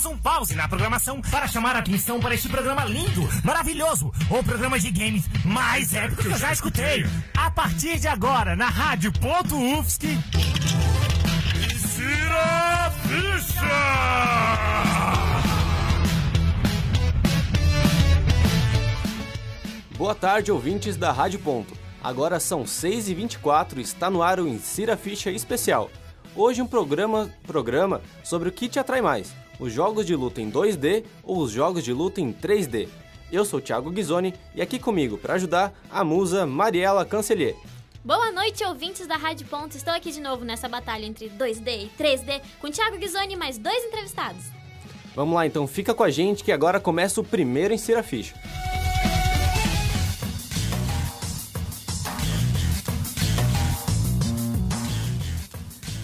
Demos um pause na programação para chamar a atenção para este programa lindo, maravilhoso, o programa de games mais épico que eu já escutei. A partir de agora, na Rádio Ponto UFSC. Insira Ficha! Boa tarde, ouvintes da Rádio Ponto. Agora são 6h24 e está no ar o Insira Ficha Especial. Hoje um programa, programa sobre o que te atrai mais, os jogos de luta em 2D ou os jogos de luta em 3D. Eu sou Thiago Ghisoni e aqui comigo para ajudar a musa Mariela Cancelier. Boa noite, ouvintes da Rádio Ponto. Estou aqui de novo nessa batalha entre 2D e 3D com Thiago Ghisoni e mais dois entrevistados. Vamos lá então, fica com a gente que agora começa o primeiro Insira Ficha.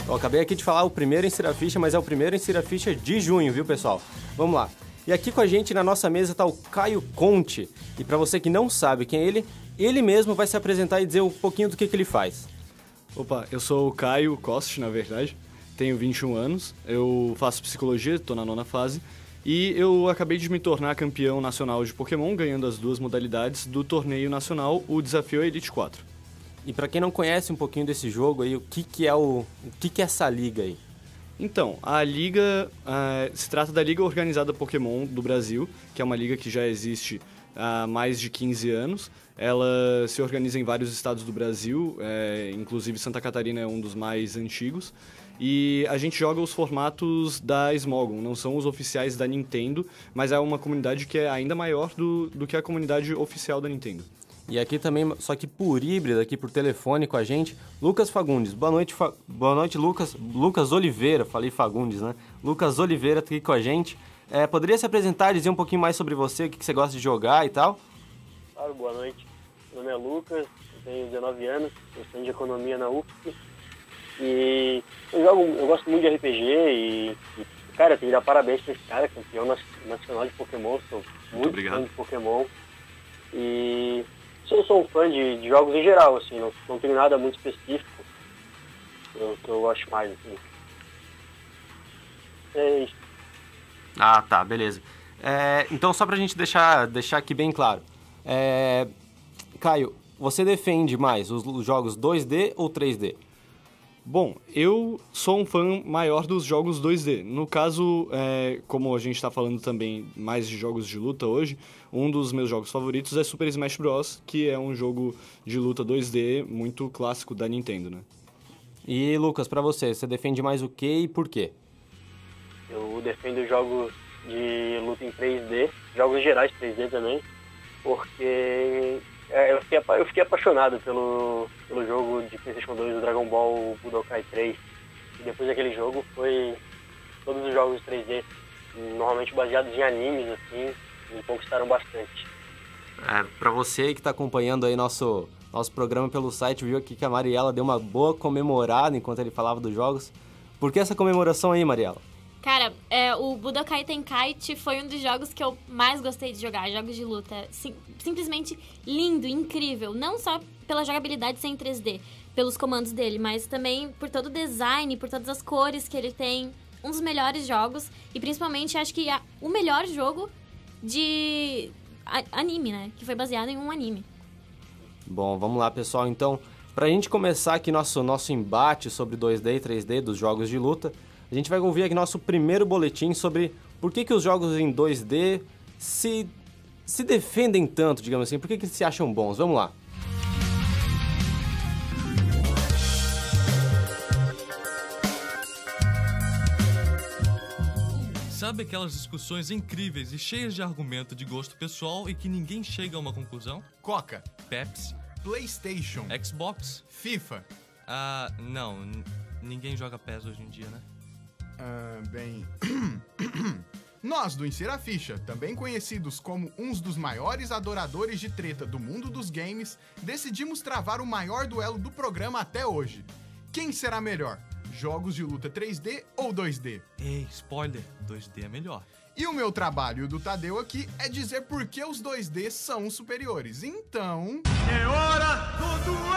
Eu acabei aqui de falar o primeiro Insira Ficha, mas é o primeiro Insira Ficha de junho, viu, pessoal? Vamos lá. E aqui com a gente na nossa mesa está o Caio Conte. E para você que não sabe quem é ele, ele mesmo vai se apresentar e dizer um pouquinho do que, que ele faz. Opa, eu sou o Caio Costa, na verdade. Tenho 21 anos. Eu faço psicologia, estou na nona fase. E eu acabei de me tornar campeão nacional de Pokémon, ganhando as duas modalidades do torneio nacional, o Desafio Elite 4. E para quem não conhece um pouquinho desse jogo aí, o que, que é o, o que, que é essa liga aí? Então, a liga uh, se trata da Liga Organizada Pokémon do Brasil, que é uma liga que já existe há mais de 15 anos. Ela se organiza em vários estados do Brasil, é, inclusive Santa Catarina é um dos mais antigos. E a gente joga os formatos da Smogon, não são os oficiais da Nintendo, mas é uma comunidade que é ainda maior do, do que a comunidade oficial da Nintendo. E aqui também, só que por híbrido, aqui por telefone com a gente, Lucas Fagundes. Boa noite, Fa... Boa noite Lucas. Lucas Oliveira, falei Fagundes, né? Lucas Oliveira tá aqui com a gente. É, poderia se apresentar, dizer um pouquinho mais sobre você, o que, que você gosta de jogar e tal? Claro, boa noite. Meu nome é Lucas, eu tenho 19 anos, eu sou de economia na UFSC. E eu, jogo, eu gosto muito de RPG e, e cara, eu tenho que dar parabéns pra esse cara, campeão nacional de Pokémon, sou muito, muito fã de Pokémon. E eu sou um fã de, de jogos em geral, assim, não, não tenho nada muito específico eu, que eu gosto mais, assim. É isso. Ah, tá, beleza. É, então, só pra gente deixar, deixar aqui bem claro. É, Caio, você defende mais os, os jogos 2D ou 3D? Bom, eu sou um fã maior dos jogos 2D. No caso, é, como a gente está falando também mais de jogos de luta hoje, um dos meus jogos favoritos é Super Smash Bros., que é um jogo de luta 2D muito clássico da Nintendo, né? E Lucas, para você, você defende mais o que e por quê? Eu defendo jogos de luta em 3D, jogos gerais 3D também, porque é, eu, fiquei, eu fiquei apaixonado pelo, pelo jogo de PlayStation 2 do Dragon Ball Budokai 3. E depois daquele jogo foi todos os jogos 3D, normalmente baseados em animes, assim, me conquistaram bastante. É, pra você que está acompanhando aí nosso, nosso programa pelo site, viu aqui que a Mariela deu uma boa comemorada enquanto ele falava dos jogos. Por que essa comemoração aí, Mariela? Cara, é, o Budokai Tenkaichi foi um dos jogos que eu mais gostei de jogar, jogos de luta. Sim, simplesmente lindo, incrível. Não só pela jogabilidade sem 3D, pelos comandos dele, mas também por todo o design, por todas as cores que ele tem. Um dos melhores jogos e principalmente acho que o melhor jogo de anime, né? Que foi baseado em um anime. Bom, vamos lá, pessoal. Então, pra gente começar aqui nosso, nosso embate sobre 2D e 3D dos jogos de luta, a gente vai ouvir aqui nosso primeiro boletim sobre por que, que os jogos em 2D se, se defendem tanto, digamos assim, por que, que se acham bons. Vamos lá. Sabe aquelas discussões incríveis e cheias de argumento de gosto pessoal e que ninguém chega a uma conclusão? Coca, Pepsi, PlayStation, Xbox, FIFA. Ah, não, ninguém joga PES hoje em dia, né? Ah, bem. Nós do Insira Ficha, também conhecidos como uns dos maiores adoradores de treta do mundo dos games, decidimos travar o maior duelo do programa até hoje. Quem será melhor? Jogos de luta 3D ou 2D? Ei, spoiler, 2D é melhor. E o meu trabalho e o do Tadeu aqui é dizer por que os 2D são superiores. Então. É hora do duelo!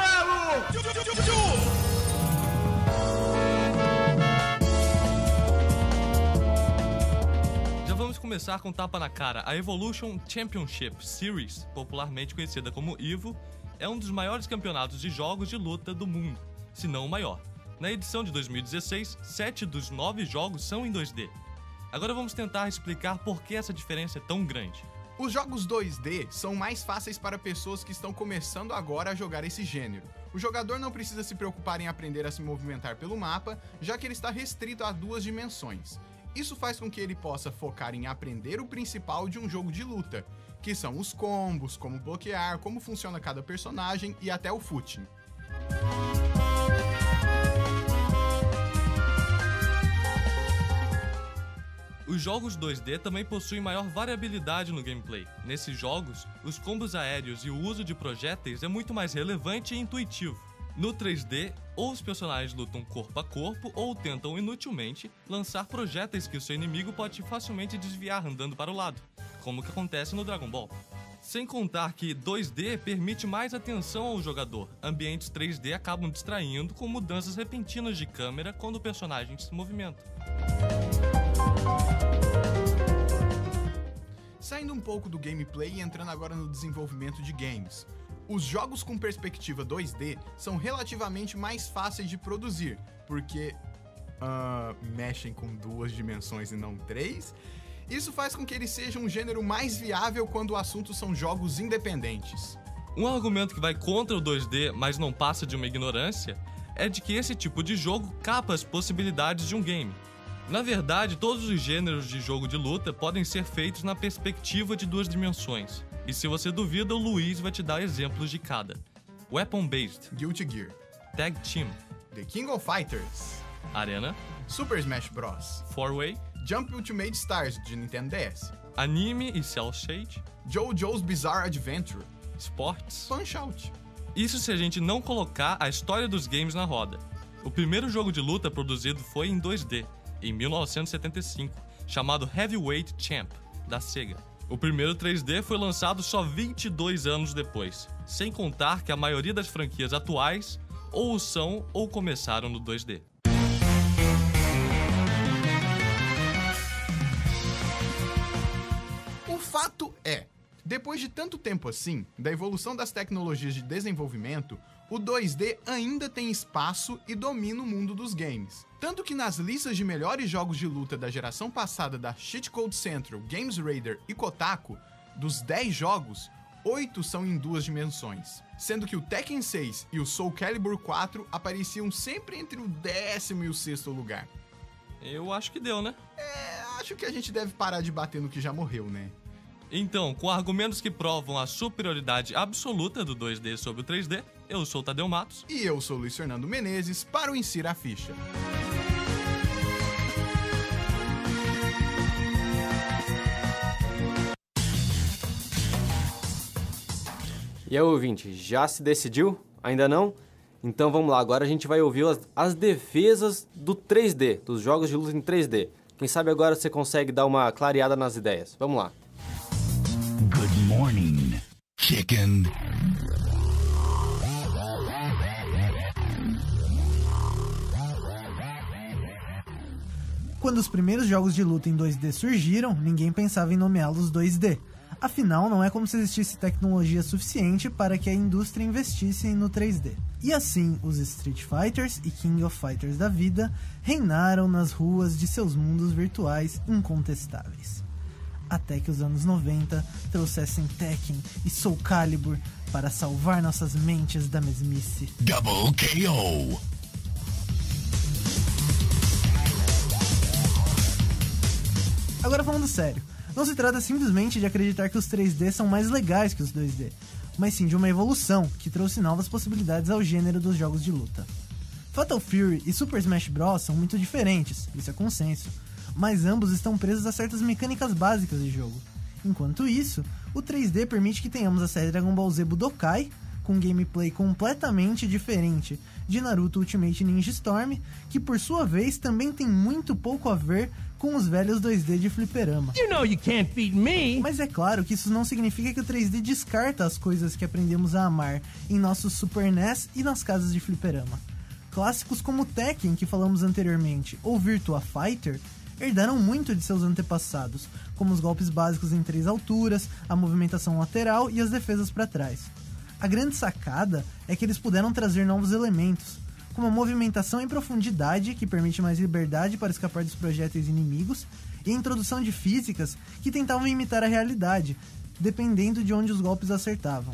Começar com tapa na cara. A Evolution Championship Series, popularmente conhecida como EVO, é um dos maiores campeonatos de jogos de luta do mundo, se não o maior. Na edição de 2016, sete dos nove jogos são em 2D. Agora vamos tentar explicar por que essa diferença é tão grande. Os jogos 2D são mais fáceis para pessoas que estão começando agora a jogar esse gênero. O jogador não precisa se preocupar em aprender a se movimentar pelo mapa, já que ele está restrito a duas dimensões. Isso faz com que ele possa focar em aprender o principal de um jogo de luta, que são os combos, como bloquear, como funciona cada personagem e até o footing. Os jogos 2D também possuem maior variabilidade no gameplay. Nesses jogos, os combos aéreos e o uso de projéteis é muito mais relevante e intuitivo. No 3D, ou os personagens lutam corpo a corpo ou tentam inutilmente lançar projéteis que o seu inimigo pode facilmente desviar andando para o lado, como que acontece no Dragon Ball. Sem contar que 2D permite mais atenção ao jogador. Ambientes 3D acabam distraindo com mudanças repentinas de câmera quando o personagem se movimenta. Saindo um pouco do gameplay e entrando agora no desenvolvimento de games. Os jogos com perspectiva 2D são relativamente mais fáceis de produzir, porque uh, mexem com duas dimensões e não três. Isso faz com que ele seja um gênero mais viável quando o assunto são jogos independentes. Um argumento que vai contra o 2D, mas não passa de uma ignorância, é de que esse tipo de jogo capa as possibilidades de um game. Na verdade, todos os gêneros de jogo de luta podem ser feitos na perspectiva de duas dimensões. E se você duvida, o Luiz vai te dar exemplos de cada. Weapon Based, Guilty Gear, Tag Team, The King of Fighters, Arena, Super Smash Bros, 4-Way, Jump Ultimate Stars de Nintendo DS, Anime e Cell Shade, JoJo's Bizarre Adventure, Sports. Punch Out. Isso se a gente não colocar a história dos games na roda. O primeiro jogo de luta produzido foi em 2D, em 1975, chamado Heavyweight Champ, da Sega. O primeiro 3D foi lançado só 22 anos depois, sem contar que a maioria das franquias atuais ou são ou começaram no 2D. O fato é, depois de tanto tempo assim, da evolução das tecnologias de desenvolvimento, o 2D ainda tem espaço e domina o mundo dos games. Tanto que nas listas de melhores jogos de luta da geração passada da Cheat Code Central, Games Radar e Kotaku, dos 10 jogos, 8 são em duas dimensões, sendo que o Tekken 6 e o Soul Calibur 4 apareciam sempre entre o décimo e o sexto lugar. Eu acho que deu, né? É, acho que a gente deve parar de bater no que já morreu, né? Então, com argumentos que provam a superioridade absoluta do 2D sobre o 3D, eu sou o Tadeu Matos. E eu sou o Luiz Fernando Menezes para o Insira a Ficha. E aí, ouvinte, já se decidiu? Ainda não? Então vamos lá, agora a gente vai ouvir as, as defesas do 3D, dos jogos de luta em 3D. Quem sabe agora você consegue dar uma clareada nas ideias. Vamos lá. Good morning, chicken. Quando os primeiros jogos de luta em 2D surgiram, ninguém pensava em nomeá-los 2D. Afinal, não é como se existisse tecnologia suficiente para que a indústria investisse no 3D. E assim, os Street Fighters e King of Fighters da vida reinaram nas ruas de seus mundos virtuais incontestáveis. Até que os anos 90 trouxessem Tekken e Soul Calibur para salvar nossas mentes da mesmice. Double KO. Agora falando sério, não se trata simplesmente de acreditar que os 3D são mais legais que os 2D, mas sim de uma evolução que trouxe novas possibilidades ao gênero dos jogos de luta. Fatal Fury e Super Smash Bros. são muito diferentes, isso é consenso, mas ambos estão presos a certas mecânicas básicas de jogo. Enquanto isso, o 3D permite que tenhamos a série Dragon Ball Z Budokai, com gameplay completamente diferente de Naruto Ultimate Ninja Storm, que por sua vez também tem muito pouco a ver com os velhos 2D de fliperama. You know you can't beat me. Mas é claro que isso não significa que o 3D descarta as coisas que aprendemos a amar em nossos Super NES e nas casas de fliperama. Clássicos como Tekken, que falamos anteriormente, ou Virtua Fighter, herdaram muito de seus antepassados, como os golpes básicos em três alturas, a movimentação lateral e as defesas para trás. A grande sacada é que eles puderam trazer novos elementos, como a movimentação em profundidade, que permite mais liberdade para escapar dos projéteis inimigos, e a introdução de físicas que tentavam imitar a realidade, dependendo de onde os golpes acertavam.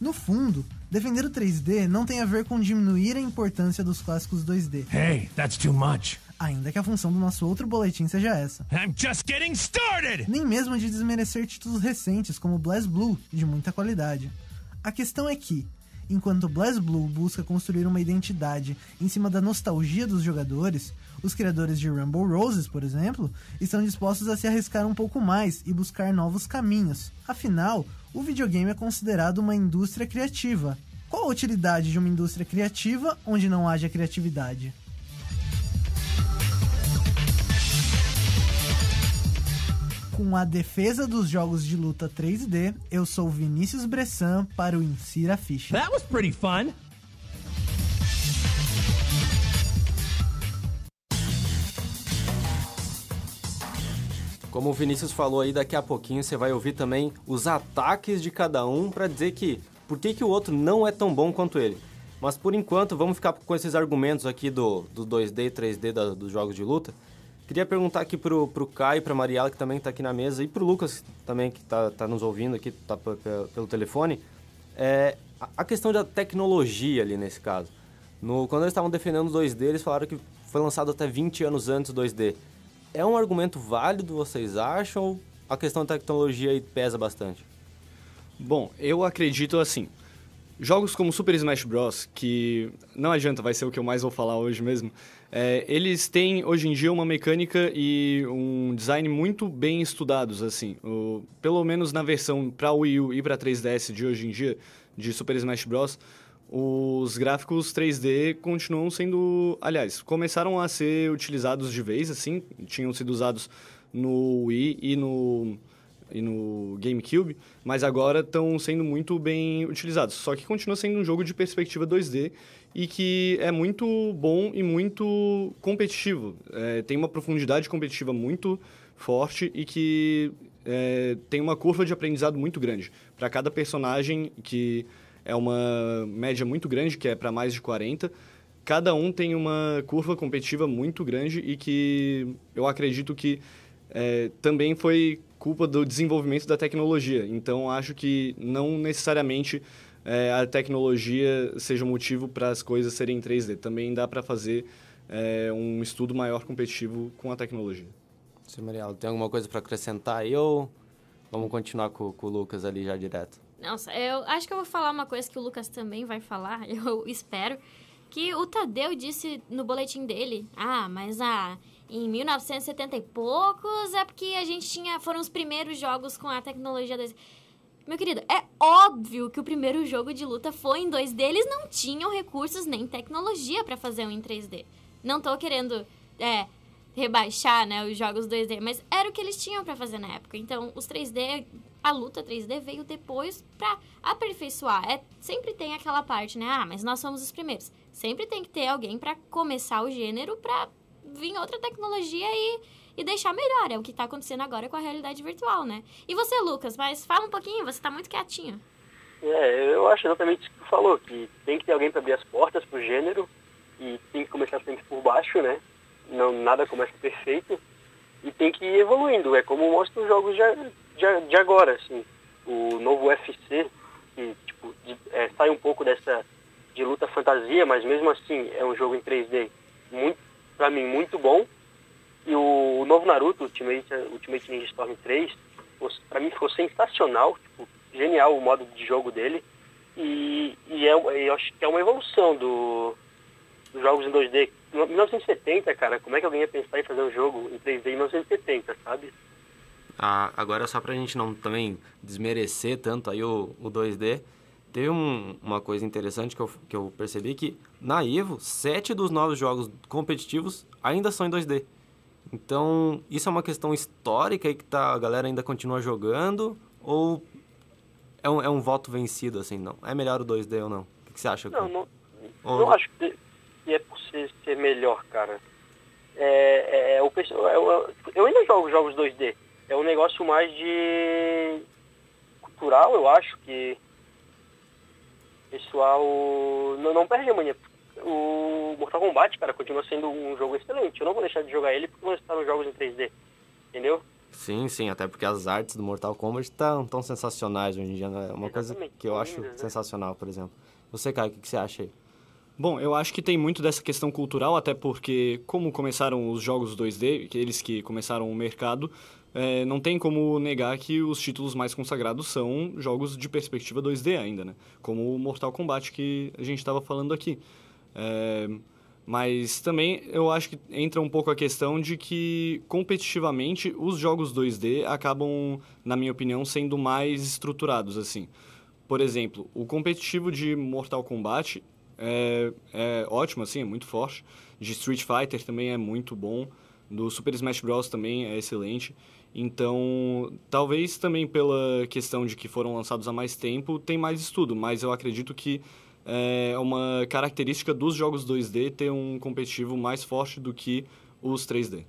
No fundo, defender o 3D não tem a ver com diminuir a importância dos clássicos 2D, Hey, that's too much. Ainda que a função do nosso outro boletim seja essa. Nem mesmo de desmerecer títulos recentes como BlazBlue, de muita qualidade. A questão é que, enquanto BlazBlue busca construir uma identidade em cima da nostalgia dos jogadores, os criadores de Rumble Roses, por exemplo, estão dispostos a se arriscar um pouco mais e buscar novos caminhos. Afinal, o videogame é considerado uma indústria criativa. Qual a utilidade de uma indústria criativa onde não haja criatividade? Com a defesa dos jogos de luta 3D, eu sou Vinícius Bressan para o Insira Ficha. That was pretty fun. Como o Vinícius falou aí, daqui a pouquinho você vai ouvir também os ataques de cada um pra dizer que por que, que o outro não é tão bom quanto ele. Mas por enquanto, vamos ficar com esses argumentos aqui do, do 2D e 3D da- dos jogos de luta. Queria perguntar aqui pro, pro Caio pra Mariela, que também tá aqui na mesa, e pro Lucas também, que tá, tá nos ouvindo aqui, tá pe- pe- pelo telefone, é, a- questão da tecnologia ali nesse caso. No, quando eles estavam defendendo o 2D, eles falaram que foi lançado até 20 anos antes do 2D. É um argumento válido, vocês acham? Ou a questão da tecnologia aí pesa bastante? Bom, eu acredito assim. Jogos como Super Smash Bros., que não adianta, vai ser o que eu mais vou falar hoje mesmo, é, eles têm hoje em dia uma mecânica e um design muito bem estudados, assim. O- pelo menos na versão para Wii U e para 3DS de hoje em dia, de Super Smash Bros., os gráficos 3D continuam sendo. Aliás, começaram a ser utilizados de vez, assim, tinham sido usados no Wii e no e no GameCube, mas agora estão sendo muito bem utilizados. Só que continua sendo um jogo de perspectiva 2D e que é muito bom e muito competitivo. É, tem uma profundidade competitiva muito forte e que é, tem uma curva de aprendizado muito grande. Para cada personagem, que é uma média muito grande, que é para mais de 40, cada um tem uma curva competitiva muito grande e que eu acredito que é, também foi culpa do desenvolvimento da tecnologia. Então, acho que não necessariamente é, a tecnologia seja o motivo para as coisas serem em 3D. Também dá para fazer é, um estudo maior competitivo com a tecnologia. Sim, Mariela, tem alguma coisa pra acrescentar aí ou vamos continuar com, com o Lucas ali já direto? Nossa, eu acho que eu vou falar uma coisa que o Lucas também vai falar, eu espero. Que o Tadeu disse no boletim dele, ah, mas ah, em 1970 e poucos é porque a gente tinha. Foram os primeiros jogos com a tecnologia 2D. Meu querido, é óbvio que o primeiro jogo de luta foi em 2D. Eles não tinham recursos nem tecnologia pra fazer um em 3D. Não tô querendo é, rebaixar né, os jogos 2D, mas era o que eles tinham pra fazer na época. Então, os 3D, a luta 3D veio depois pra aperfeiçoar. É, sempre tem aquela parte, né? Ah, mas nós somos os primeiros. Sempre tem que ter alguém pra começar o gênero pra vir outra tecnologia e, e deixar melhor. É o que tá acontecendo agora com a realidade virtual, né? E você, Lucas, mas fala um pouquinho, você tá muito quietinho. É, eu acho exatamente isso que tu falou, que tem que ter alguém para abrir as portas pro gênero e tem que começar sempre por baixo, né? Não, nada começa perfeito e tem que ir evoluindo. É como mostram os jogos de, de, de agora, assim. O novo UFC, que tipo, de- é, sai um pouco dessa de luta fantasia, mas mesmo assim é um jogo em 3D muito, pra mim, muito bom. E o, novo Naruto, Ultimate, Ultimate Ninja Storm 3, os- pra mim ficou sensacional, tipo, genial o modo de jogo dele. E, e é, eu acho que é uma evolução do, dos jogos em 2D. Em 1970, cara, como é que alguém ia pensar em fazer um jogo em 3D em 1970, sabe? Ah, agora só pra gente não também desmerecer tanto aí o, o 2D, teve um- uma coisa interessante que eu, que eu percebi que na Evo, sete dos novos jogos competitivos ainda são em 2D. Então, isso é uma questão histórica aí que tá, a galera ainda continua jogando ou é um, é um voto vencido, assim, não? É melhor o 2D ou não? O que, você acha? Não, não, Ou- não acho que é por ser, ser melhor, cara. É, é, o, pessoal, eu, eu ainda jogo jogos 2D. É um negócio mais de cultural, eu acho que o pessoal não, não perde a mania. O Mortal Kombat, cara, continua sendo um jogo excelente. Eu não vou deixar de jogar ele porque vou estar nos jogos em 3D. Entendeu? Sim, sim, até porque as artes do Mortal Kombat estão tão sensacionais hoje em dia. Né? É uma coisa que eu acho né? sensacional, por exemplo. Você, Caio, o que, que você acha aí? Bom, eu acho que tem muito dessa questão cultural, até porque, como começaram os jogos 2D, aqueles que começaram o mercado, é, não tem como negar que os títulos mais consagrados são jogos de perspectiva 2D ainda, né? Como o Mortal Kombat que a gente estava falando aqui. É, mas também eu acho que entra um pouco a questão de que, competitivamente, os jogos 2D acabam, na minha opinião, sendo mais estruturados, assim. Por exemplo, o competitivo de Mortal Kombat é, é ótimo, assim, é muito forte. De Street Fighter também é muito bom. Do Super Smash Bros. também é excelente. Então, talvez também pela questão de que foram lançados há mais tempo, tem mais estudo. Mas eu acredito que é uma característica dos jogos 2D ter um competitivo mais forte do que os 3D.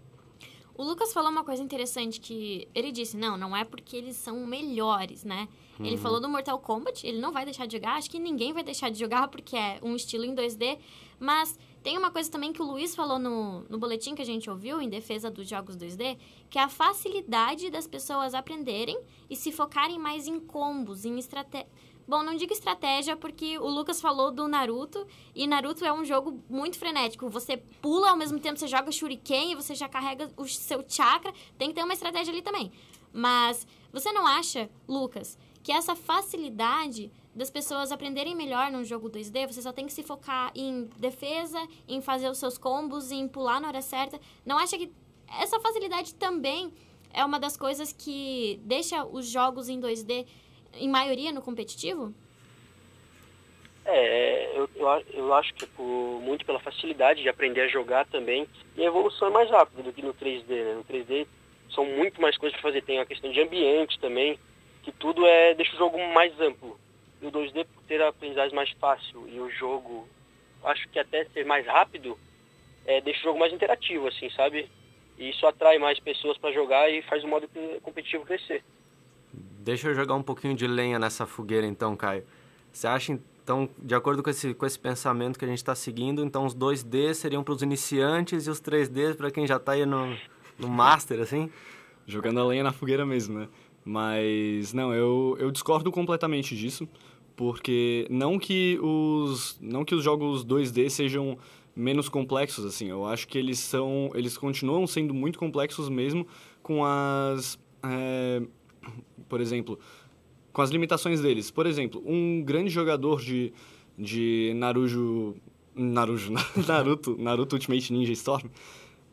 O Lucas falou uma coisa interessante que ele disse, não, não é porque eles são melhores, né? Ele falou do Mortal Kombat, ele não vai deixar de jogar, acho que ninguém vai deixar de jogar porque é um estilo em 2D, mas tem uma coisa também que o Luiz falou no, no boletim que a gente ouviu em defesa dos jogos 2D, que é a facilidade das pessoas aprenderem e se focarem mais em combos, em estratégia. Bom, não digo estratégia porque o Lucas falou do Naruto e Naruto é um jogo muito frenético. Você pula ao mesmo tempo, você joga shuriken e você já carrega o seu chakra. Tem que ter uma estratégia ali também. Mas você não acha, Lucas, que essa facilidade das pessoas aprenderem melhor num jogo 2D, você só tem que se focar em defesa, em fazer os seus combos, em pular na hora certa. Não acha que essa facilidade também é uma das coisas que deixa os jogos em 2D em maioria no competitivo? É, eu, eu, eu acho que é por, muito pela facilidade de aprender a jogar também. E a evolução é mais rápida do que no 3D, né? No 3D são muito mais coisas para fazer. Tem a questão de ambiente também, que tudo é deixa o jogo mais amplo. E o 2D, por ter a aprendizagem mais fácil e o jogo, acho que até ser mais rápido, é, deixa o jogo mais interativo, assim, sabe? E isso atrai mais pessoas para jogar e faz o modo competitivo crescer. Deixa eu jogar um pouquinho de lenha nessa fogueira então, Caio. Você acha então, de acordo com esse, com esse pensamento que a gente está seguindo, então os 2D seriam para os iniciantes e os 3D para quem já está aí no, no Master, assim? Jogando a lenha na fogueira mesmo, né? Mas, não, eu, eu discordo completamente disso, porque não que os, não que os jogos 2D sejam menos complexos, assim, eu acho que eles são, eles continuam sendo muito complexos mesmo com as, é, por exemplo, com as limitações deles. Por exemplo, um grande jogador de, de Naruto, Naruto, Naruto, Ultimate Ninja Storm,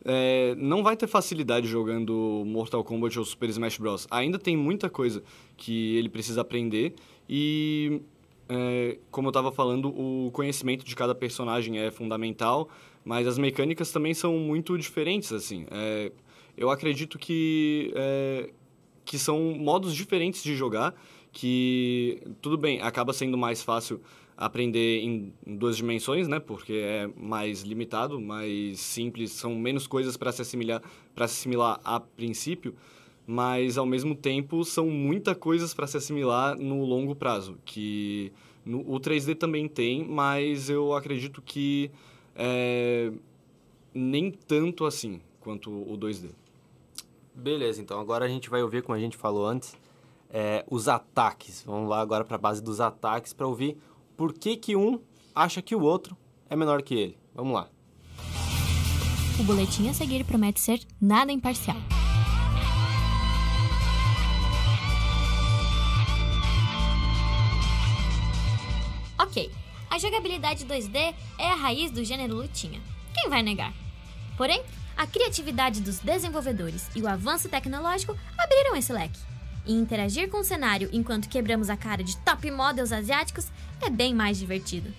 é, não vai ter facilidade jogando Mortal Kombat ou Super Smash Bros. Ainda tem muita coisa que ele precisa aprender e, é, como eu estava falando, o conhecimento de cada personagem é fundamental, mas as mecânicas também são muito diferentes, assim. É, eu acredito que, é, que são modos diferentes de jogar, que, tudo bem, acaba sendo mais fácil aprender em duas dimensões, né? Porque é mais limitado, mais simples, são menos coisas para se assimilar, para assimilar a princípio, mas ao mesmo tempo são muita coisas para se assimilar no longo prazo, que no, o 3D também tem, mas eu acredito que é, nem tanto assim quanto o 2D. Beleza, então agora a gente vai ouvir, como a gente falou antes, é, os ataques. Vamos lá agora para a base dos ataques para ouvir por que, que um acha que o outro é menor que ele. Vamos lá. O boletim a seguir promete ser nada imparcial. Ok, a jogabilidade 2D é a raiz do gênero lutinha. Quem vai negar? Porém, a criatividade dos desenvolvedores e o avanço tecnológico abriram esse leque. E interagir com o cenário enquanto quebramos a cara de top models asiáticos é bem mais divertido.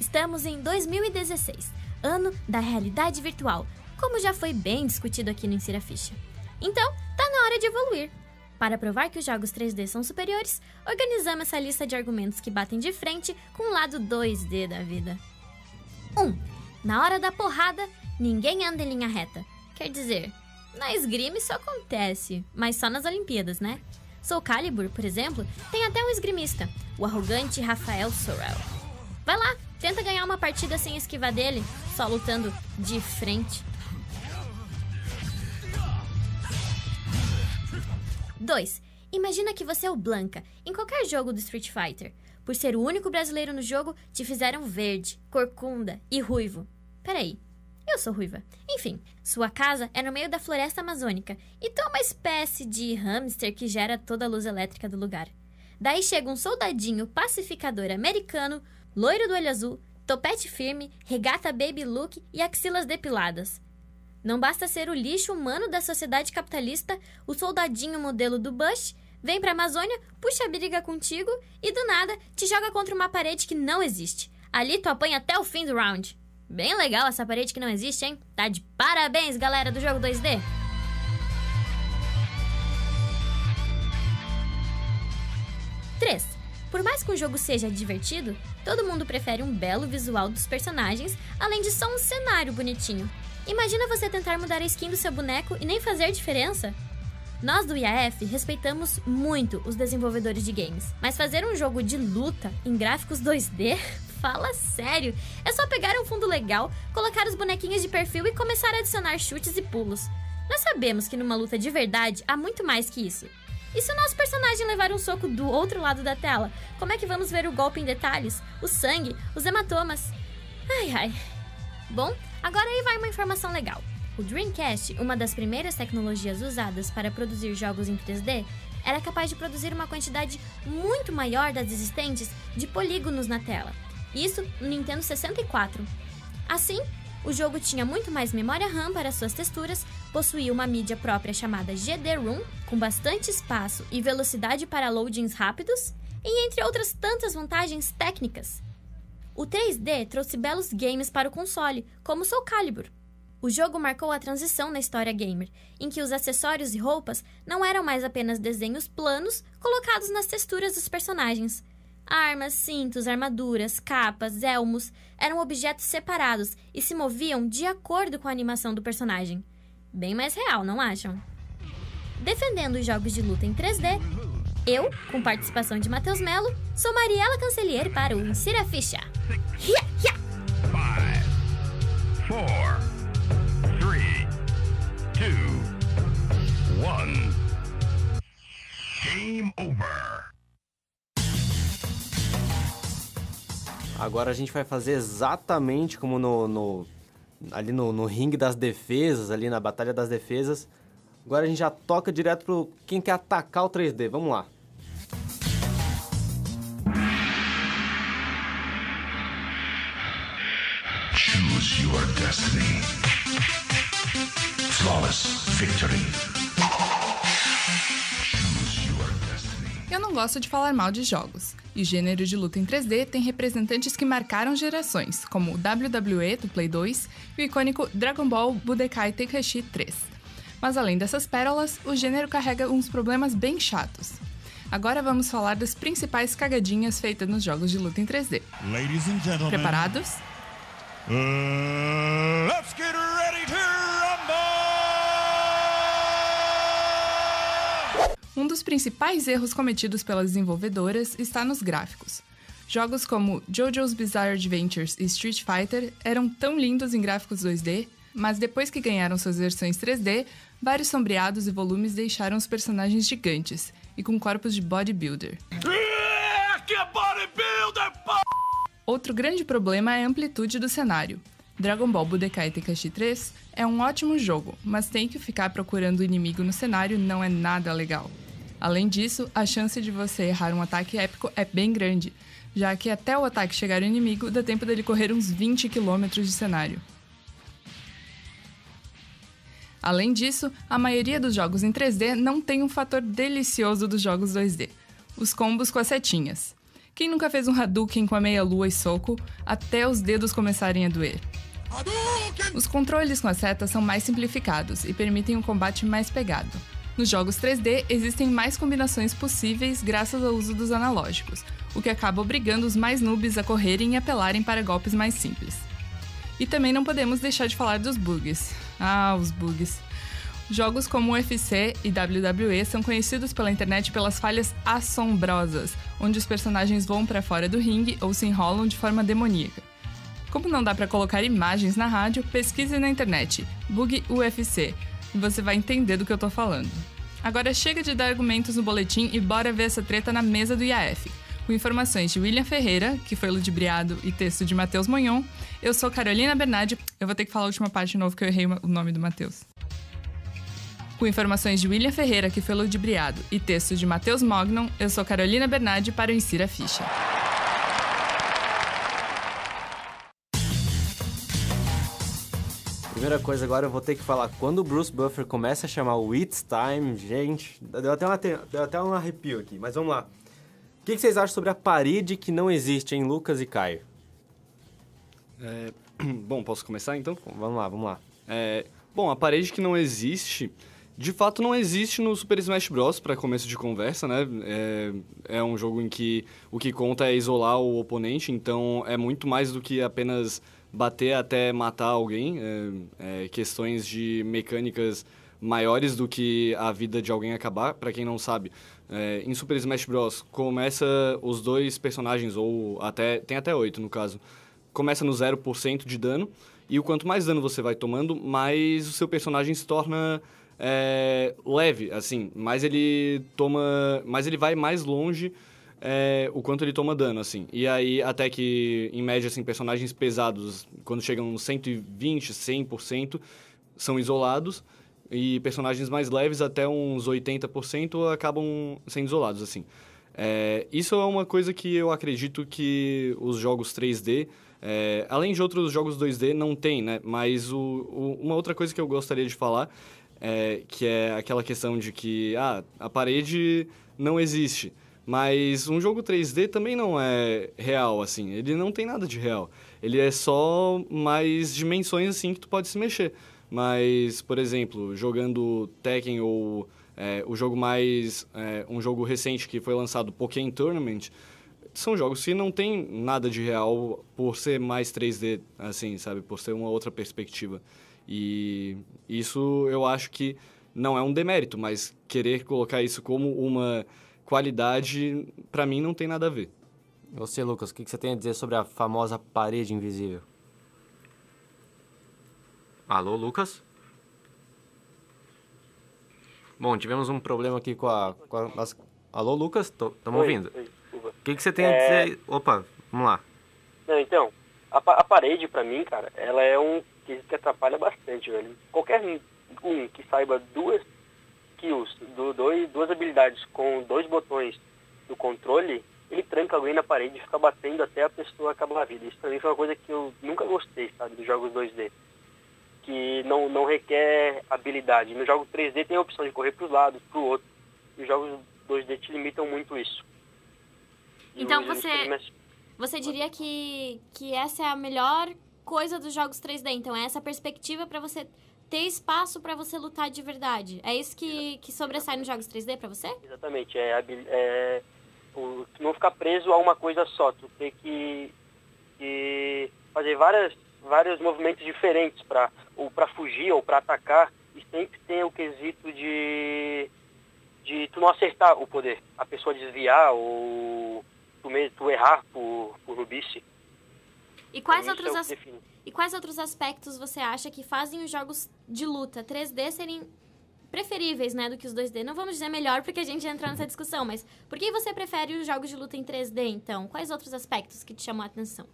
Estamos em 2016, ano da realidade virtual, como já foi bem discutido aqui no Insira Ficha. Então, tá na hora de evoluir. Para provar que os jogos 3D são superiores, organizamos essa lista de argumentos que batem de frente com o lado 2D da vida. 1. Um, na hora da porrada, ninguém anda em linha reta. Quer dizer, na esgrima isso acontece, mas só nas Olimpíadas, né? Soul Calibur, por exemplo, tem até um esgrimista, o arrogante Rafael Sorel. Vai lá, tenta ganhar uma partida sem esquivar dele, só lutando de frente. 2. Imagina que você é o Blanca em qualquer jogo do Street Fighter. Por ser o único brasileiro no jogo, te fizeram verde, corcunda e ruivo. Peraí, eu sou ruiva. Enfim, sua casa é no meio da floresta amazônica e tu é uma espécie de hamster que gera toda a luz elétrica do lugar. Daí chega um soldadinho pacificador americano, loiro do olho azul, topete firme, regata baby look e axilas depiladas. Não basta ser o lixo humano da sociedade capitalista, o soldadinho modelo do Bush vem pra Amazônia, puxa a briga contigo e do nada te joga contra uma parede que não existe. Ali tu apanha até o fim do round. Bem legal essa parede que não existe, hein? Tá de parabéns, galera do jogo 2D! Três. Por mais que o jogo seja divertido, todo mundo prefere um belo visual dos personagens, além de só um cenário bonitinho. Imagina você tentar mudar a skin do seu boneco e nem fazer diferença? Nós do IAF respeitamos muito os desenvolvedores de games, mas fazer um jogo de luta em gráficos 2D? Fala sério! É só pegar um fundo legal, colocar os bonequinhos de perfil e começar a adicionar chutes e pulos. Nós sabemos que numa luta de verdade há muito mais que isso. E se o nosso personagem levar um soco do outro lado da tela, como é que vamos ver o golpe em detalhes, o sangue, os hematomas? Ai ai. Bom, agora aí vai uma informação legal. O Dreamcast, uma das primeiras tecnologias usadas para produzir jogos em 3D, era capaz de produzir uma quantidade muito maior das existentes de polígonos na tela. Isso no Nintendo 64. Assim, o jogo tinha muito mais memória RAM para suas texturas, possuía uma mídia própria chamada GD-ROM, com bastante espaço e velocidade para loadings rápidos, e entre outras tantas vantagens técnicas. O 3D trouxe belos games para o console, como Soul Calibur. O jogo marcou a transição na história gamer, em que os acessórios e roupas não eram mais apenas desenhos planos colocados nas texturas dos personagens. Armas, cintos, armaduras, capas, elmos eram objetos separados e se moviam de acordo com a animação do personagem. Bem mais real, não acham? Defendendo os jogos de luta em 3D, eu, com participação de Matheus Melo, sou Mariela Cancelier para o Insira Ficha. Agora a gente vai fazer exatamente como no, no- ali no, no ringue das defesas, ali na batalha das defesas. Agora a gente já toca direto pro quem quer atacar o 3D. Vamos lá. Your destiny. Flawless victory. Eu não gosto de falar mal de jogos, e o gênero de luta em 3D tem representantes que marcaram gerações, como o WWE do Play 2 e o icônico Dragon Ball Budokai Tenkaichi 3. Mas além dessas pérolas, o gênero carrega uns problemas bem chatos. Agora vamos falar das principais cagadinhas feitas nos jogos de luta em 3D. Ladies and gentlemen. Preparados? Uh, let's get ready to rumble! Um dos principais erros cometidos pelas desenvolvedoras está nos gráficos. Jogos como JoJo's Bizarre Adventures e Street Fighter eram tão lindos em gráficos 2D, mas depois que ganharam suas versões 3D, vários sombreados e volumes deixaram os personagens gigantes e com corpos de bodybuilder. Outro grande problema é a amplitude do cenário. Dragon Ball Budokai Tenkaichi 3 é um ótimo jogo, mas tem que ficar procurando o inimigo no cenário não é nada legal. Além disso, a chance de você errar um ataque épico é bem grande, já que até o ataque chegar ao inimigo dá tempo dele correr uns 20 km de cenário. Além disso, a maioria dos jogos em 3D não tem um fator delicioso dos jogos 2D: os combos com as setinhas. Quem nunca fez um Hadouken com a meia-lua e soco até os dedos começarem a doer? Os controles com as setas são mais simplificados e permitem um combate mais pegado. Nos jogos 3D existem mais combinações possíveis graças ao uso dos analógicos, o que acaba obrigando os mais noobs a correrem e apelarem para golpes mais simples. E também não podemos deixar de falar dos bugs. Ah, os bugs. Jogos como UFC e WWE são conhecidos pela internet pelas falhas assombrosas, onde os personagens voam para fora do ringue ou se enrolam de forma demoníaca. Como não dá para colocar imagens na rádio, pesquise na internet Bug UFC e você vai entender do que eu tô falando. Agora chega de dar argumentos no boletim e bora ver essa treta na mesa do IAF. Com informações de William Ferreira, que foi ludibriado, e texto de Matheus Monhon, eu sou Carolina Bernardi. Eu vou ter que falar a última parte de novo que eu errei o nome do Matheus. Com informações de William Ferreira, que foi ludibriado, e texto de Matheus Mognon, eu sou Carolina Bernardi para o Insira Ficha. Primeira coisa, agora eu vou ter que falar. Quando o Bruce Buffer começa a chamar o It's Time, gente, deu até, uma, deu até um arrepio aqui, mas vamos lá. O que, que vocês acham sobre a parede que não existe em Lucas e Caio? É, bom, posso começar então? Vamos lá, vamos lá. É, bom, a parede que não existe, de fato não existe no Super Smash Bros. para começo de conversa, né? É, é um jogo em que o que conta é isolar o oponente, então é muito mais do que apenas bater até matar alguém, é, é, questões de mecânicas maiores do que a vida de alguém acabar. Para quem não sabe, é, em Super Smash Bros. começa os dois personagens, ou até tem até oito no caso, começa no 0% de dano, e o quanto mais dano você vai tomando, mais o seu personagem se torna é, leve, assim, mais ele toma, mais ele vai mais longe é, o quanto ele toma dano, assim. E aí, até que, em média, assim, personagens pesados, quando chegam nos 120, 100%, são isolados. E personagens mais leves, até uns 80%, acabam sendo isolados, assim. É, isso é uma coisa que eu acredito que os jogos 3D, é, além de outros jogos 2D, não tem, né? Mas o, o, uma outra coisa que eu gostaria de falar, é, que é aquela questão de que, ah, a parede não existe. Mas um jogo 3D também não é real, assim. Ele não tem nada de real. Ele é só mais dimensões, assim, que tu pode se mexer. Mas, por exemplo, jogando Tekken ou é, o jogo mais... É, um jogo recente que foi lançado, Pokémon Tournament, são jogos que não tem nada de real por ser mais 3D, assim, sabe? Por ser uma outra perspectiva. E isso eu acho que não é um demérito, mas querer colocar isso como uma qualidade, para mim, não tem nada a ver. Você, Lucas, o que você tem a dizer sobre a famosa parede invisível? Alô, Lucas? Bom, tivemos um problema aqui com a... Com a nossa... Alô, Lucas? Estamos ouvindo. O que, que você tem é... a dizer? Opa, vamos lá. Não, então, a, a parede, para mim, cara, ela é um que atrapalha bastante, velho. Qualquer um que saiba duas skills, do, dois, duas habilidades com dois botões do controle, ele tranca alguém na parede e fica batendo até a pessoa acabar a vida. Isso também foi uma coisa que eu nunca gostei, sabe, dos jogos 2D. Que não, não requer habilidade. No jogo 3D tem a opção de correr para os lados, para o outro. E os jogos 2D te limitam muito isso. E então você, você diria que, que essa é a melhor coisa dos jogos 3D. Então é essa perspectiva para você ter espaço para você lutar de verdade. É isso que, que sobressai nos jogos 3D para você? Exatamente. É, é o, não ficar preso a uma coisa só. Tu ter que, que fazer várias, vários movimentos diferentes para ou para fugir ou para atacar. E sempre tem o quesito de, de tu não acertar o poder. A pessoa desviar ou tu, tu errar por, por rubice. E quais então, outros... É e quais outros aspectos você acha que fazem os jogos de luta 3D serem preferíveis, né, do que os 2D? Não vamos dizer melhor porque a gente já entrou nessa discussão, mas por que você prefere os jogos de luta em 3D, então? Quais outros aspectos que te chamam a atenção?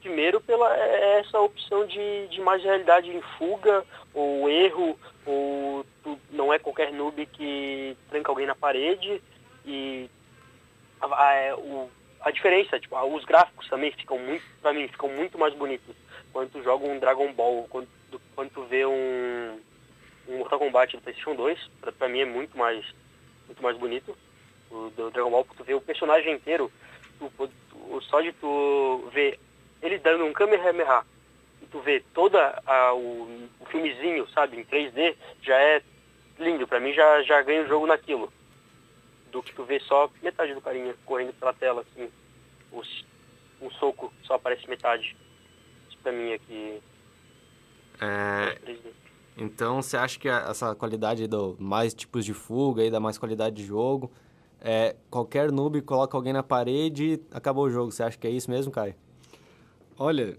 Primeiro, pela é, essa opção de, de mais realidade em fuga, ou erro, ou tu, não é qualquer noob que tranca alguém na parede, e a, a, o a diferença, tipo, os gráficos também ficam muito, pra mim, ficam muito mais bonitos quando tu joga um Dragon Ball, quando, quando tu vê um, um Mortal Kombat do Playstation 2, pra, pra mim é muito mais, muito mais bonito. O do Dragon Ball, tu vê o personagem inteiro, tu, tu, só de tu ver ele dando um Kamehameha, e tu vê toda o, o filmezinho, sabe, em 3D, já é lindo, pra mim já, já ganha o jogo naquilo do que tu vê só metade do carinha correndo pela tela, assim. Os, um soco só aparece metade. Isso pra mim é que. É, 3D. então você acha que essa qualidade do mais tipos de fuga e da mais qualidade de jogo, é, qualquer noob coloca alguém na parede e acabou o jogo. Você acha que é isso mesmo, Caio? Olha,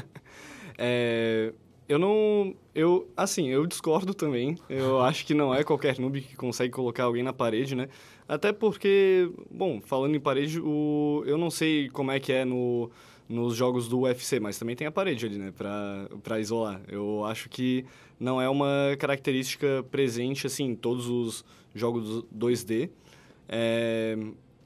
é, eu não, eu, assim, eu discordo também. Eu acho que não é qualquer noob que consegue colocar alguém na parede, né? Até porque, bom, falando em parede, o, eu não sei como é que é no, nos jogos do UFC, mas também tem a parede ali, né, pra, pra isolar. Eu acho que não é uma característica presente, assim, em todos os jogos 2D. É,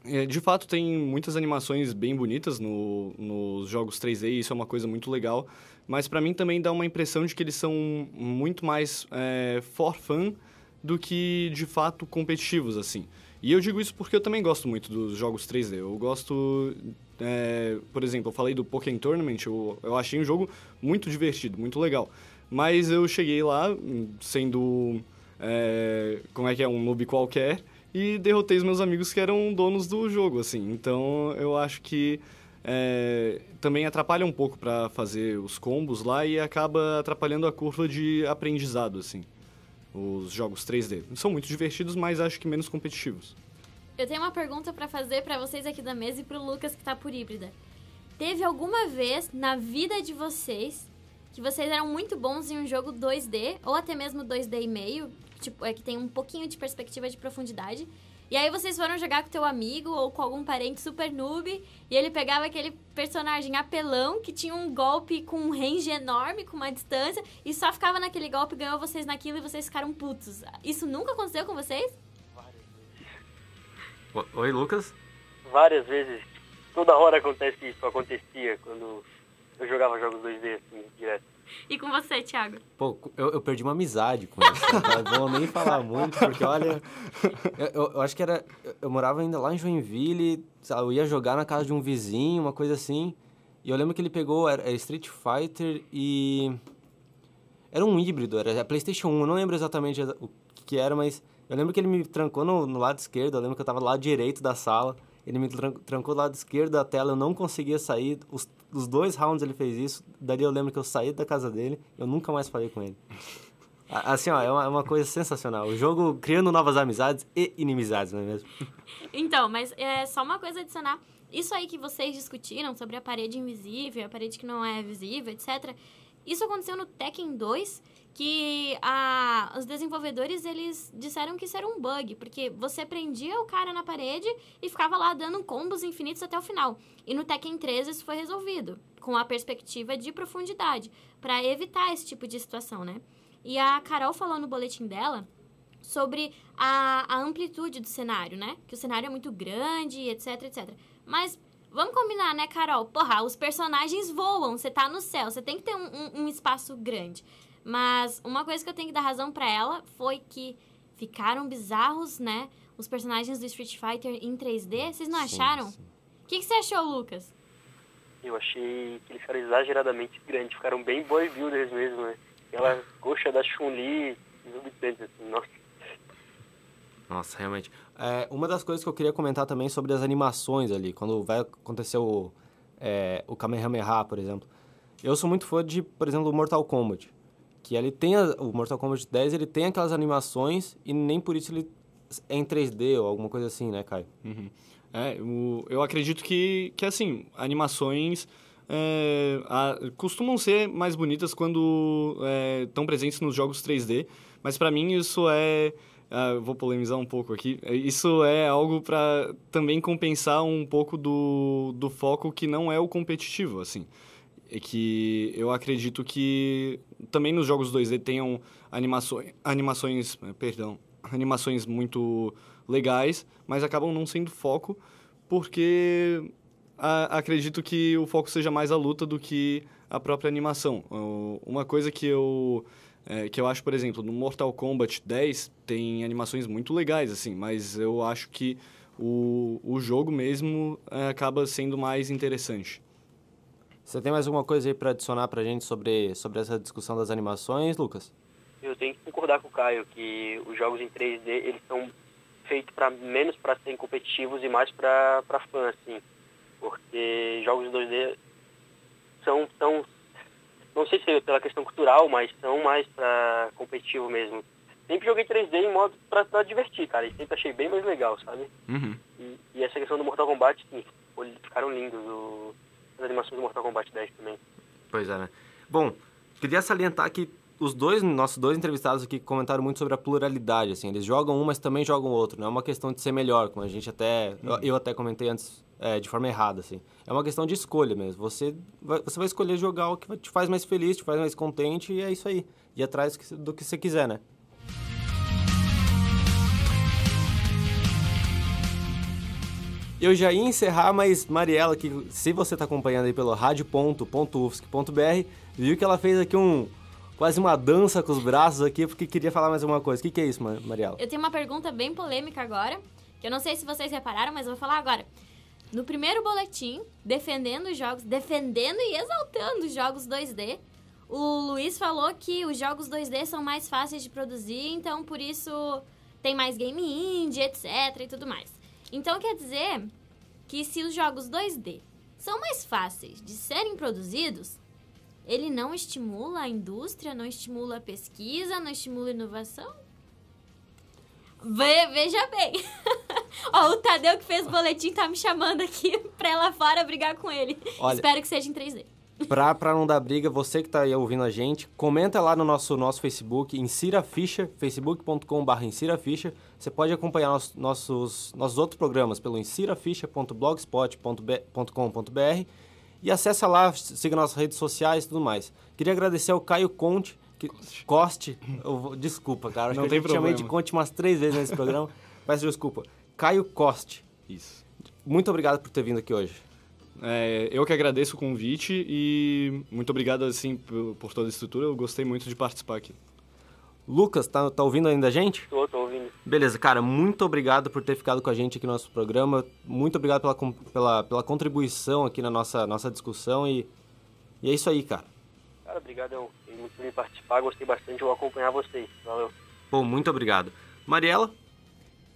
é, de fato, tem muitas animações bem bonitas no, nos jogos 3D e isso é uma coisa muito legal. Mas para mim também dá uma impressão de que eles são muito mais é, for fun do que de fato competitivos, assim. E eu digo isso porque eu também gosto muito dos jogos 3D. Eu gosto, é, por exemplo, eu falei do Pokémon Tournament, eu, eu achei um jogo muito divertido, muito legal. Mas eu cheguei lá sendo, é, como é que é, um noob qualquer e derrotei os meus amigos que eram donos do jogo, assim. Então eu acho que é, também atrapalha um pouco para fazer os combos lá e acaba atrapalhando a curva de aprendizado, assim. Os jogos 3D. São muito divertidos, mas acho que menos competitivos. Eu tenho uma pergunta pra fazer pra vocês aqui da mesa e pro Lucas que tá por híbrida. Teve alguma vez na vida de vocês que vocês eram muito bons em um jogo 2D ou até mesmo 2D e meio, tipo, é que tem um pouquinho de perspectiva de profundidade. E aí vocês foram jogar com teu amigo ou com algum parente super noob e ele pegava aquele personagem apelão que tinha um golpe com um range enorme, com uma distância, e só ficava naquele golpe, ganhou vocês naquilo e vocês ficaram putos. Isso nunca aconteceu com vocês? O- Oi, Lucas? Várias vezes, toda hora acontece isso, acontecia quando eu jogava jogos 2D, assim, direto. E com você, Thiago? Pô, eu, eu perdi uma amizade com isso. Não vou nem falar muito, porque olha. Eu, eu- acho que era. eu- morava ainda lá em Joinville, sabe, eu ia jogar na casa de um vizinho, uma coisa assim. E eu lembro que ele pegou era, era Street Fighter e. Era um híbrido, era PlayStation 1, eu não lembro exatamente o que, era, mas eu lembro que ele me trancou no, no lado esquerdo, eu lembro que eu tava do lado direito da sala. Ele me tran- trancou do lado esquerdo da tela, eu não conseguia sair. Os, os dois rounds ele fez isso. Dali eu lembro que eu saí da casa dele, eu nunca mais falei com ele. Assim, ó, é uma, é uma coisa sensacional. O jogo criando novas amizades e inimizades, não é mesmo? Então, mas é só uma coisa adicionar. Isso aí que vocês discutiram sobre a parede invisível, a parede que não é visível, etc. Isso aconteceu no Tekken 2, que a, os desenvolvedores eles disseram que isso era um bug, porque você prendia o cara na parede e ficava lá dando combos infinitos até o final. E no Tekken 3 isso foi resolvido, com a perspectiva de profundidade, para evitar esse tipo de situação, né? E a Carol falou no boletim dela sobre a, a amplitude do cenário, né? Que o cenário é muito grande, etc, etc. Mas vamos combinar, né, Carol? Porra, os personagens voam, você tá no céu, você tem que ter um, um- um espaço grande. Mas uma coisa que eu tenho que dar razão pra ela foi que ficaram bizarros, né? Os personagens do Street Fighter em 3D. Vocês não Sim, acharam? O que você achou, Lucas? Eu achei que eles ficaram exageradamente grandes, ficaram bem bodybuilders mesmo, né? Aquela coxa da Chun-Li, exorbitante, assim, nossa. Nossa, realmente. É, uma das coisas que eu queria comentar também sobre as animações ali, quando vai acontecer o, é, o Kamehameha, por exemplo. Eu sou muito fã de, por exemplo, o Mortal Kombat. Que ele tem, a- o Mortal Kombat 10, ele tem aquelas animações e nem por isso ele é em 3D ou alguma coisa assim, né, Caio? Uhum. É, o- eu acredito que, que assim, animações é, a- costumam ser mais bonitas quando estão presentes nos jogos 3D, mas para mim isso é. Ah, vou polemizar um pouco aqui. é, Isso é algo para também compensar um pouco do, do foco que não é o competitivo, assim. É que eu acredito que também nos jogos 2D tenham animações, animações, eh, perdão, animações muito legais, mas acabam não sendo foco porque a- acredito que o foco seja mais a luta do que a própria animação. Uma coisa que eu eh, que eu acho, por exemplo, no Mortal Kombat 10 tem animações muito legais assim, mas eu acho que o, o jogo mesmo eh, acaba sendo mais interessante. Você tem mais alguma coisa aí pra adicionar pra gente sobre, sobre essa discussão das animações, Lucas? Eu tenho que concordar com o Caio que os jogos em 3D, eles são feitos para menos para serem competitivos e mais para para fã, assim. Porque jogos em 2D são, são não sei se é pela questão cultural, mas são mais pra competitivo mesmo. Sempre joguei 3D em modo pra, pra divertir, cara, e sempre achei bem mais legal, sabe? Uhum. E, e essa questão do Mortal Kombat, sim, ficaram lindos o, as animações do Mortal Kombat 10 também. Pois é, né? Bom, queria salientar que os dois, nossos dois entrevistados aqui comentaram muito sobre a pluralidade, assim, eles jogam um, mas também jogam outro, não é uma questão de ser melhor, como a gente até, eu, eu até comentei antes, é, de forma errada, assim. É uma questão de escolha mesmo, você vai, você vai escolher jogar o que te faz mais feliz, te faz mais contente, e é isso aí, ir atrás do que- você quiser, né? Eu já ia encerrar, mas Mariela, que se você está acompanhando aí pelo radio.ufsc.br, viu que ela fez aqui um quase uma dança com os braços aqui, porque queria falar mais alguma coisa. O que, que é isso, Ma- Mariela? Eu tenho uma pergunta bem polêmica agora, que eu não sei se vocês repararam, mas eu vou falar agora. No primeiro boletim, defendendo os jogos, defendendo e exaltando os jogos 2D, o Luiz falou que os jogos 2D são mais fáceis de produzir, então por isso tem mais game indie, etc e tudo mais. Então quer dizer que se os jogos 2D são mais fáceis de serem produzidos, ele não estimula a indústria, não estimula a pesquisa, não estimula a inovação? Ve- veja bem. Ó, o Tadeu que fez o boletim tá me chamando aqui pra ir lá fora brigar com ele. Olha- Espero que seja em 3D. Pra, pra não dar briga, você que tá aí ouvindo a gente, comenta lá no nosso, nosso Facebook, Insira Ficha, facebook.com.br Insira Ficha. Você pode acompanhar nos- nossos, nossos outros programas pelo insiraficha.blogspot.com.br e acessa lá, siga nossas redes sociais e tudo mais. Queria agradecer ao Caio Conte, que, Coste, eu vou- desculpa, cara, acho Não que eu tem já te chamei de problema. Conte umas três vezes nesse programa, peço desculpa. Caio Coste, Isso. muito obrigado por ter vindo aqui hoje. É, eu que agradeço o convite e muito obrigado, assim, por, por toda a estrutura. Eu gostei muito de participar aqui. Lucas, tá, tá ouvindo ainda a gente? Tô, tô ouvindo. Beleza, cara, muito obrigado por ter ficado com a gente aqui no nosso programa. Muito obrigado pela, pela, pela contribuição aqui na nossa, nossa discussão e, e é isso aí, cara. Cara, obrigadão. Fiquei muito em participar, gostei bastante, vou acompanhar vocês. Valeu. Pô, muito obrigado. Mariela,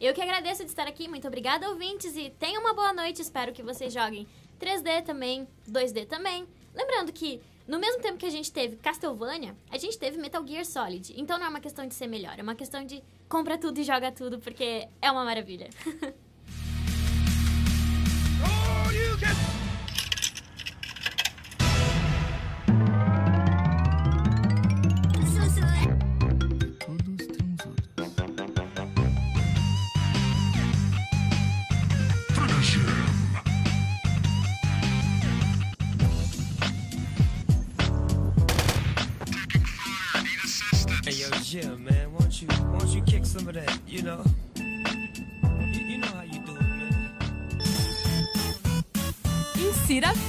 Eu que agradeço de estar aqui. Muito obrigada, ouvintes. E tenham uma boa noite. Espero que vocês joguem 3D também, 2D também. Lembrando que, no mesmo tempo que a gente teve Castlevania, a gente teve Metal Gear Solid. Então não é uma questão de ser melhor, é uma questão de compra tudo e joga tudo, porque é uma maravilha. Finish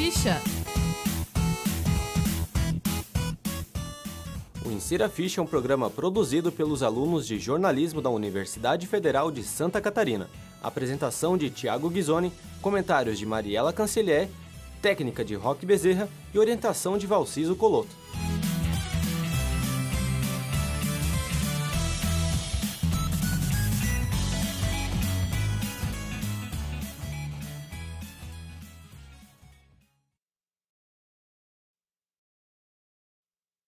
ficha. o Insira Ficha é um programa produzido pelos alunos de jornalismo da Universidade Federal de Santa Catarina. Apresentação de Tiago Ghisoni, comentários de Mariela Cancelier, técnica de Roque Bezerra e orientação de Valciso Coloto.